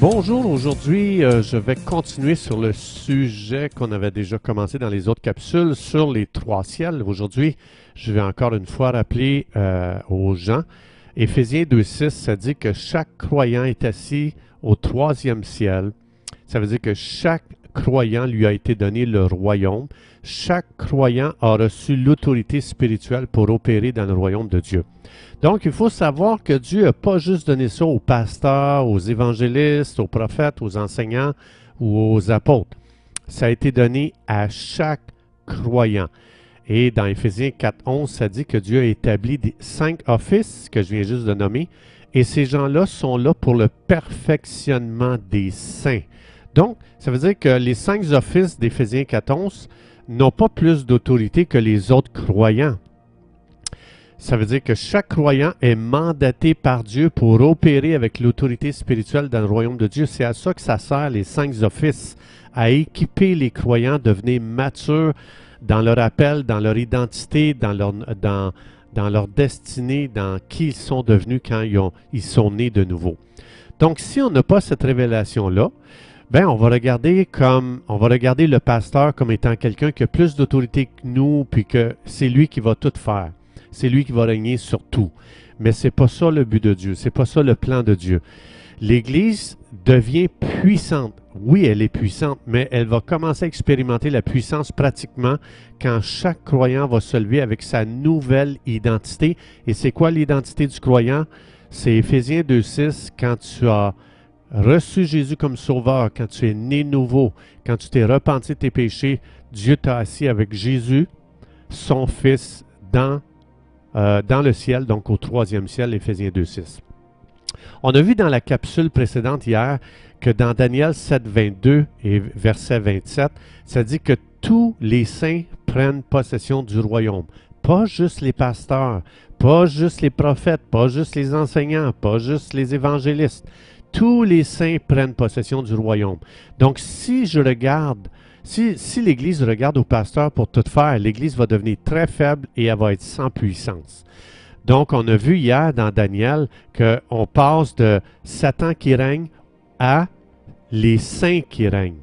Bonjour, aujourd'hui euh, je vais continuer sur le sujet qu'on avait déjà commencé dans les autres capsules sur les trois ciels. Aujourd'hui, je vais encore une fois rappeler euh, aux gens, Éphésiens 2.6, ça dit que chaque croyant est assis au troisième ciel. Ça veut dire que chaque croyant lui a été donné le royaume. Chaque croyant a reçu l'autorité spirituelle pour opérer dans le royaume de Dieu. Donc, il faut savoir que Dieu n'a pas juste donné ça aux pasteurs, aux évangélistes, aux prophètes, aux enseignants ou aux apôtres. Ça a été donné à chaque croyant. Et dans Éphésiens 4.11, ça dit que Dieu a établi cinq offices que je viens juste de nommer. Et ces gens-là sont là pour le perfectionnement des saints. Donc, ça veut dire que les cinq offices d'Éphésiens 4.11 n'ont pas plus d'autorité que les autres croyants. Ça veut dire que chaque croyant est mandaté par Dieu pour opérer avec l'autorité spirituelle dans le royaume de Dieu. C'est à ça que ça sert les cinq offices, à équiper les croyants, devenir matures dans leur appel, dans leur identité, dans leur, dans, dans leur destinée, dans qui ils sont devenus quand ils, ont, ils sont nés de nouveau. Donc, si on n'a pas cette révélation-là, ben, on va regarder comme on va regarder le pasteur comme étant quelqu'un qui a plus d'autorité que nous, puis que c'est lui qui va tout faire c'est lui qui va régner sur tout. Mais c'est pas ça le but de Dieu, c'est pas ça le plan de Dieu. L'Église devient puissante. Oui, elle est puissante, mais elle va commencer à expérimenter la puissance pratiquement quand chaque croyant va se lever avec sa nouvelle identité. Et c'est quoi l'identité du croyant? C'est Éphésiens 2.6, quand tu as reçu Jésus comme sauveur, quand tu es né nouveau, quand tu t'es repenti de tes péchés, Dieu t'a assis avec Jésus, son Fils, dans euh, dans le ciel, donc au troisième ciel, Éphésiens 2.6. On a vu dans la capsule précédente hier que dans Daniel 7, 22 et verset 27, ça dit que tous les saints prennent possession du royaume. Pas juste les pasteurs, pas juste les prophètes, pas juste les enseignants, pas juste les évangélistes. Tous les saints prennent possession du royaume. Donc si je regarde si, l'Église regarde au pasteur pour tout faire, l'Église va devenir très faible et elle va être sans puissance. Donc, on a vu hier dans Daniel qu'on passe de Satan qui règne à les saints qui règnent.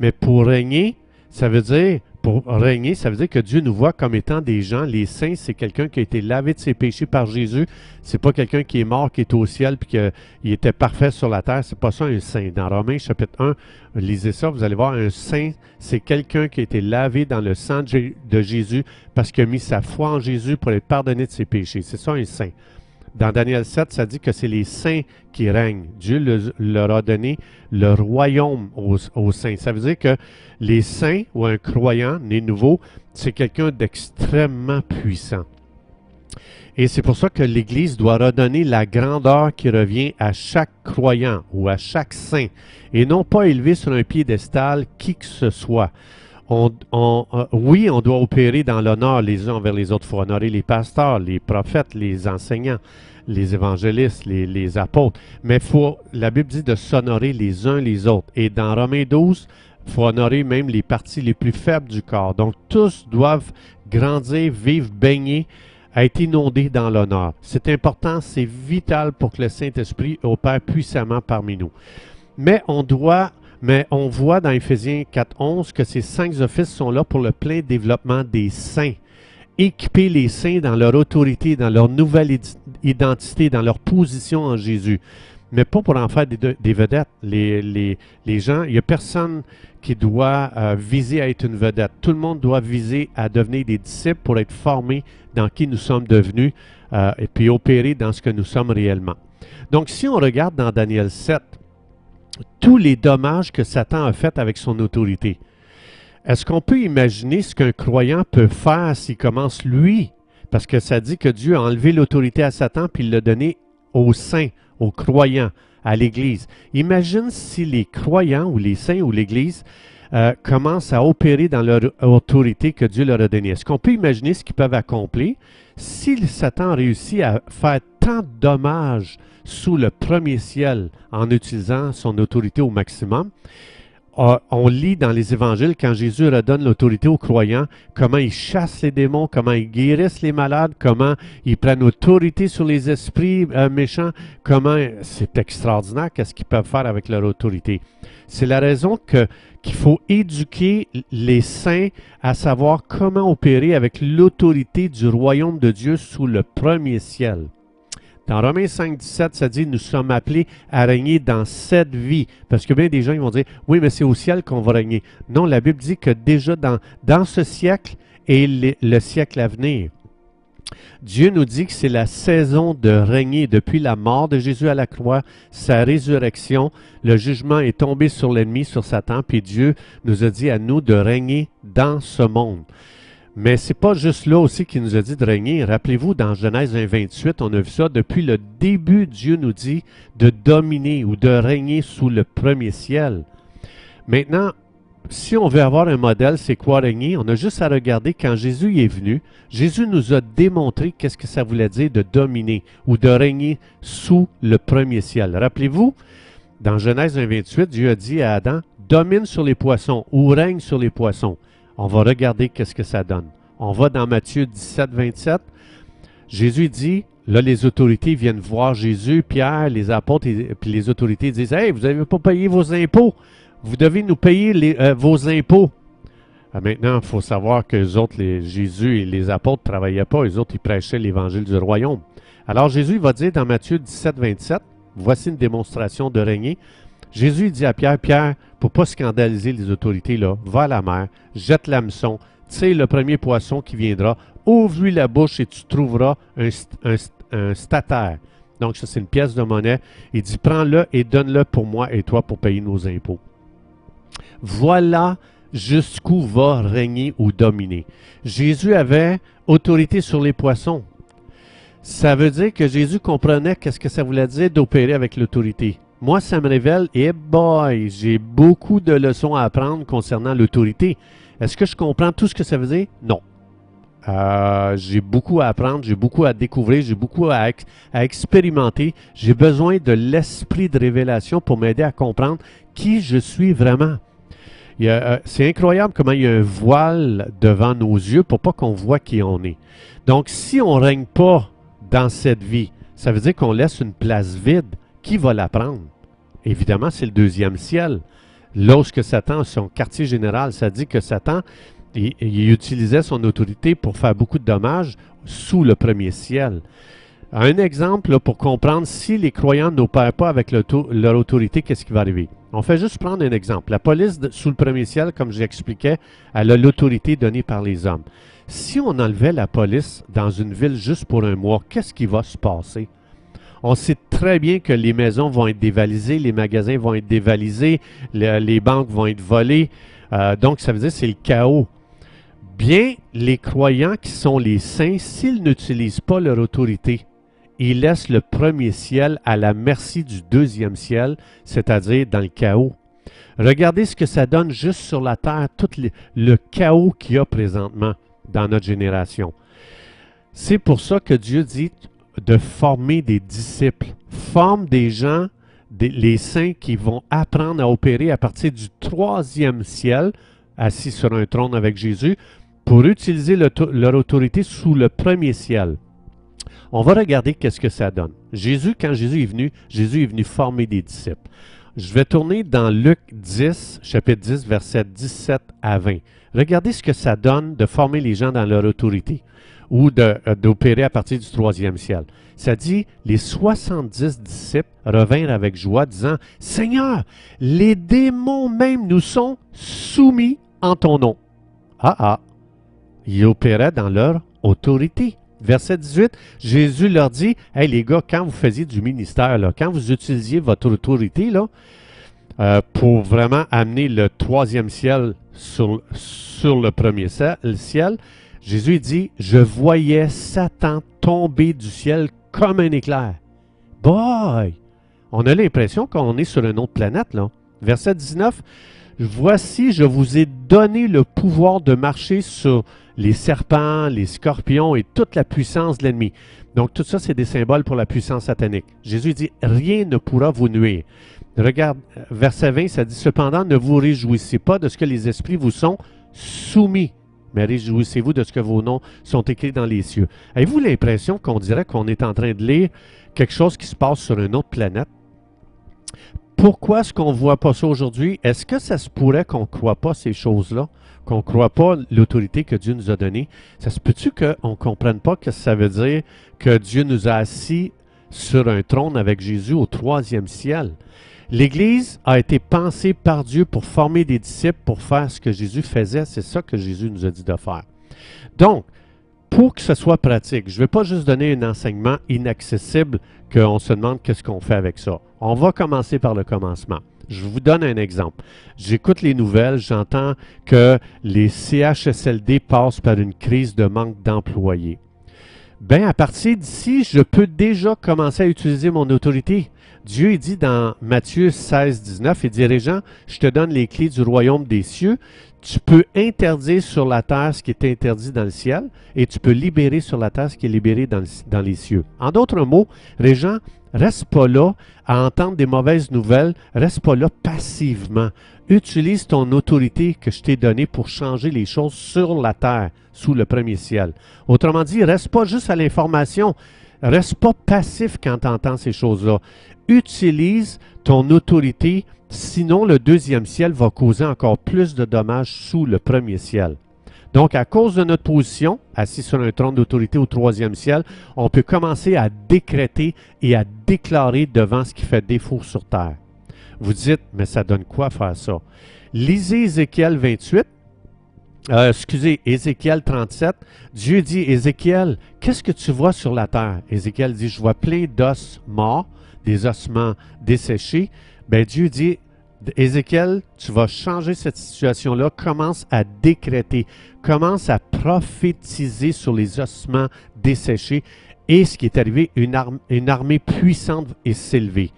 Mais pour régner, ça veut dire pour régner, ça veut dire que Dieu nous voit comme étant des gens. Les saints, c'est quelqu'un qui a été lavé de ses péchés par Jésus. C'est pas quelqu'un qui est mort, qui est au ciel, puis qu'il était parfait sur la terre. C'est pas ça un saint. Dans Romains chapitre 1, lisez ça, vous allez voir, un saint, c'est quelqu'un qui a été lavé dans le sang de Jésus parce qu'il a mis sa foi en Jésus pour être pardonné de ses péchés. C'est ça un saint. Dans Daniel 7, ça dit que c'est les saints qui règnent. Dieu leur a donné le royaume aux, saints. Ça veut dire que les saints ou un croyant né nouveau, c'est quelqu'un d'extrêmement puissant. Et c'est pour ça que l'Église doit redonner la grandeur qui revient à chaque croyant ou à chaque saint, et non pas élever sur un piédestal qui que ce soit. On, euh, oui, on doit opérer dans l'honneur les uns envers les autres. Il faut honorer les pasteurs, les prophètes, les enseignants, les évangélistes, les, apôtres. Mais la Bible dit de s'honorer les uns les autres. Et dans Romains 12, il faut honorer même les parties les plus faibles du corps. Donc tous doivent grandir, vivre, baigner, être inondés dans l'honneur. C'est important, c'est vital pour que le Saint-Esprit opère puissamment parmi nous. Mais on doit mais on voit dans Éphésiens 4.11 que ces cinq offices sont là pour le plein développement des saints. Équiper les saints dans leur autorité, dans leur nouvelle identité, dans leur position en Jésus. Mais pas pour en faire des, vedettes. Les, gens, il n'y a personne qui doit euh, viser à être une vedette. Tout le monde doit viser à devenir des disciples pour être formés dans qui nous sommes devenus euh, et puis opérer dans ce que nous sommes réellement. Donc, si on regarde dans Daniel 7, tous les dommages que Satan a fait avec son autorité. Est-ce qu'on peut imaginer ce qu'un croyant peut faire s'il commence lui? Parce que ça dit que Dieu a enlevé l'autorité à Satan puis il l'a donné aux saints, aux croyants, à l'Église. Imagine si les croyants ou les saints ou l'Église euh, commencent à opérer dans leur autorité que Dieu leur a donnée. Est-ce qu'on peut imaginer ce qu'ils peuvent accomplir si Satan réussit à faire tant de dommages sous le premier ciel en utilisant son autorité au maximum? on lit dans les évangiles quand Jésus redonne l'autorité aux croyants, comment ils chassent les démons, comment ils guérissent les malades, comment ils prennent autorité sur les esprits euh, méchants, comment c'est extraordinaire qu'est-ce qu'ils peuvent faire avec leur autorité. C'est la raison qu'il faut éduquer les saints à savoir comment opérer avec l'autorité du royaume de Dieu sous le premier ciel. Dans Romains 5, 17, ça dit, nous sommes appelés à régner dans cette vie. Parce que bien des gens, ils vont dire, oui, mais c'est au ciel qu'on va régner. Non, la Bible dit que déjà dans, dans ce siècle et le, siècle à venir, Dieu nous dit que c'est la saison de régner depuis la mort de Jésus à la croix, sa résurrection. Le jugement est tombé sur l'ennemi, sur Satan, puis Dieu nous a dit à nous de régner dans ce monde. Mais c'est pas juste là aussi qu'il nous a dit de régner. Rappelez-vous, dans Genèse 1, 28, on a vu ça. Depuis le début, Dieu nous dit de dominer ou de régner sous le premier ciel. Maintenant, si on veut avoir un modèle, c'est quoi régner? On a juste à regarder quand Jésus est venu. Jésus nous a démontré qu'est-ce que ça voulait dire de dominer ou de régner sous le premier ciel. Rappelez-vous, dans Genèse 1, 28, Dieu a dit à Adam, domine sur les poissons ou règne sur les poissons. On va regarder qu'est-ce que ça donne. On va dans Matthieu 17, 27. Jésus dit, là, les autorités viennent voir Jésus, Pierre, les apôtres, et, puis les autorités disent, Hey, vous n'avez pas payé vos impôts. Vous devez nous payer euh, vos impôts. Ah, maintenant, il faut savoir que les autres, Jésus et les apôtres ne travaillaient pas. Les autres, ils prêchaient l'évangile du royaume. Alors, Jésus va dire dans Matthieu 17, 27, Voici une démonstration de régner. Jésus dit à Pierre, Pierre, pour pas scandaliser les autorités, là, va à la mer, jette l'hameçon, tire le premier poisson qui viendra, ouvre-lui la bouche et tu trouveras un, un, stataire. Donc, ça, c'est une pièce de monnaie. Il dit, prends-le et donne-le pour moi et toi pour payer nos impôts. Voilà jusqu'où va régner ou dominer. Jésus avait autorité sur les poissons. Ça veut dire que Jésus comprenait qu'est-ce que ça voulait dire d'opérer avec l'autorité. Moi, ça me révèle, et boy, j'ai beaucoup de leçons à apprendre concernant l'autorité. Est-ce que je comprends tout ce que ça veut dire? Non. Euh, j'ai beaucoup à apprendre, j'ai beaucoup à découvrir, j'ai beaucoup à, expérimenter. J'ai besoin de l'esprit de révélation pour m'aider à comprendre qui je suis vraiment. Euh, c'est incroyable comment il y a un voile devant nos yeux pour pas qu'on voit qui on est. Donc, si on ne règne pas dans cette vie, ça veut dire qu'on laisse une place vide. Qui va la prendre? Évidemment, c'est le deuxième ciel. Lorsque Satan, son quartier général, ça dit que Satan, il, utilisait son autorité pour faire beaucoup de dommages sous le premier ciel. Un exemple pour comprendre si les croyants n'opèrent pas avec leur autorité, qu'est-ce qui va arriver? On fait juste prendre un exemple. La police sous le premier ciel, comme j'expliquais, elle a l'autorité donnée par les hommes. Si on enlevait la police dans une ville juste pour un mois, qu'est-ce qui va se passer? On sait très bien que les maisons vont être dévalisées, les magasins vont être dévalisés, les, banques vont être volées. Euh, donc, ça veut dire que c'est le chaos. Bien, les croyants qui sont les saints, s'ils n'utilisent pas leur autorité, ils laissent le premier ciel à la merci du deuxième ciel, c'est-à-dire dans le chaos. Regardez ce que ça donne juste sur la terre, tout le chaos qu'il y a présentement dans notre génération. C'est pour ça que Dieu dit de former des disciples. Forme des gens, les saints qui vont apprendre à opérer à partir du troisième ciel, assis sur un trône avec Jésus, pour utiliser leur autorité sous le premier ciel. On va regarder qu'est-ce que ça donne. Jésus, quand Jésus est venu, Jésus est venu former des disciples. Je vais tourner dans Luc 10, chapitre 10, versets 17 à 20. Regardez ce que ça donne de former les gens dans leur autorité ou euh, d'opérer à partir du troisième ciel. Ça dit, les 70 disciples revinrent avec joie, disant, Seigneur, les démons même nous sont soumis en ton nom. Ah ah, ils opéraient dans leur autorité. Verset 18, Jésus leur dit, Hey les gars, quand vous faisiez du ministère, quand vous utilisiez votre autorité là, euh, pour vraiment amener le troisième ciel sur le premier ciel, Jésus dit, je voyais Satan tomber du ciel comme un éclair. Boy! On a l'impression qu'on est sur une autre planète, là. Verset 19, Voici, je vous ai donné le pouvoir de marcher sur les serpents, les scorpions et toute la puissance de l'ennemi. Donc tout ça, c'est des symboles pour la puissance satanique. Jésus dit, rien ne pourra vous nuire. Regarde, verset 20, ça dit, cependant, ne vous réjouissez pas de ce que les esprits vous sont soumis, mais réjouissez-vous de ce que vos noms sont écrits dans les cieux. Avez-vous l'impression qu'on dirait qu'on est en train de lire quelque chose qui se passe sur une autre planète? Pourquoi est-ce qu'on ne voit pas ça aujourd'hui? Est-ce que ça se pourrait qu'on ne croit pas ces choses-là? Qu'on ne croit pas l'autorité que Dieu nous a donnée? Ça se peut-tu qu'on ne comprenne pas que ça veut dire que Dieu nous a assis sur un trône avec Jésus au troisième ciel? L'Église a été pensée par Dieu pour former des disciples, pour faire ce que Jésus faisait. C'est ça que Jésus nous a dit de faire. Donc, pour que ce soit pratique, je ne vais pas juste donner un enseignement inaccessible qu'on se demande qu'est-ce qu'on fait avec ça. On va commencer par le commencement. Je vous donne un exemple. J'écoute les nouvelles, j'entends que les CHSLD passent par une crise de manque d'employés. Bien, à partir d'ici, je peux déjà commencer à utiliser mon autorité. Dieu dit dans Matthieu 16, 19, il dit, Régent, je te donne les clés du royaume des cieux. Tu peux interdire sur la terre ce qui est interdit dans le ciel et tu peux libérer sur la terre ce qui est libéré dans, dans les cieux. En d'autres mots, Régent, reste pas là à entendre des mauvaises nouvelles, reste pas là passivement. Utilise ton autorité que je t'ai donnée pour changer les choses sur la terre, sous le premier ciel. Autrement dit, reste pas juste à l'information, reste pas passif quand tu entends ces choses-là utilise ton autorité, sinon le deuxième ciel va causer encore plus de dommages sous le premier ciel. Donc, à cause de notre position, assis sur un trône d'autorité au troisième ciel, on peut commencer à décréter et à déclarer devant ce qui fait défaut sur terre. Vous dites, mais ça donne quoi faire ça? Lisez Ézéchiel 28, euh, excusez, Ézéchiel 37, Dieu dit, Ézéchiel, qu'est-ce que tu vois sur la terre? Ézéchiel dit, je vois plein d'os morts des ossements desséchés, ben Dieu dit, Ézéchiel, tu vas changer cette situation-là, commence à décréter, commence à prophétiser sur les ossements desséchés. Et ce qui est arrivé, une, armée puissante est s'élever.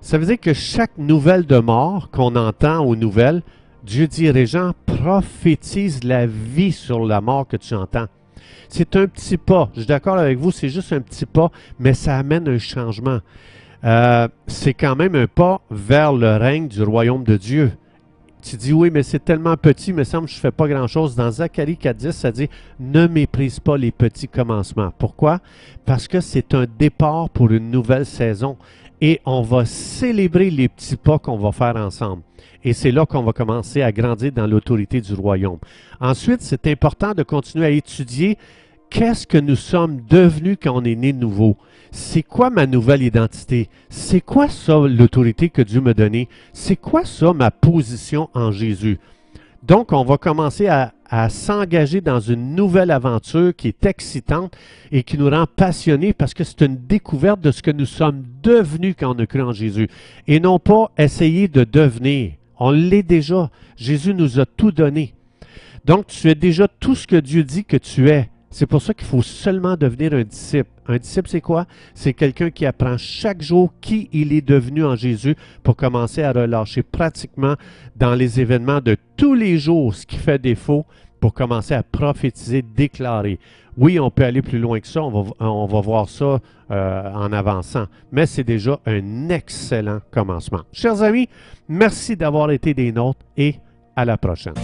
Ça veut dire que chaque nouvelle de mort qu'on entend aux nouvelles, Dieu dit, Régent, prophétise la vie sur la mort que tu entends. C'est un petit pas. Je suis d'accord avec vous, c'est juste un petit pas, mais ça amène un changement. Euh, c'est quand même un pas vers le règne du royaume de Dieu. Tu dis oui, mais c'est tellement petit, me semble que je ne fais pas grand-chose. Dans Zacharie 4.10, ça dit Ne méprise pas les petits commencements. Pourquoi? Parce que c'est un départ pour une nouvelle saison et on va célébrer les petits pas qu'on va faire ensemble. Et c'est là qu'on va commencer à grandir dans l'autorité du royaume. Ensuite, c'est important de continuer à étudier qu'est-ce que nous sommes devenus quand on est né nouveau? C'est quoi ma nouvelle identité? C'est quoi ça l'autorité que Dieu m'a donnée? C'est quoi ça ma position en Jésus? Donc, on va commencer à, s'engager dans une nouvelle aventure qui est excitante et qui nous rend passionnés parce que c'est une découverte de ce que nous sommes devenus quand on a cru en Jésus. Et non pas essayer de devenir. On l'est déjà. Jésus nous a tout donné. Donc, tu es déjà tout ce que Dieu dit que tu es. C'est pour ça qu'il faut seulement devenir un disciple. Un disciple, c'est quoi? C'est quelqu'un qui apprend chaque jour qui il est devenu en Jésus pour commencer à relâcher pratiquement dans les événements de tous les jours ce qui fait défaut pour commencer à prophétiser, déclarer. Oui, on peut aller plus loin que ça, on va, voir ça euh, en avançant, mais c'est déjà un excellent commencement. Chers amis, merci d'avoir été des nôtres et à la prochaine.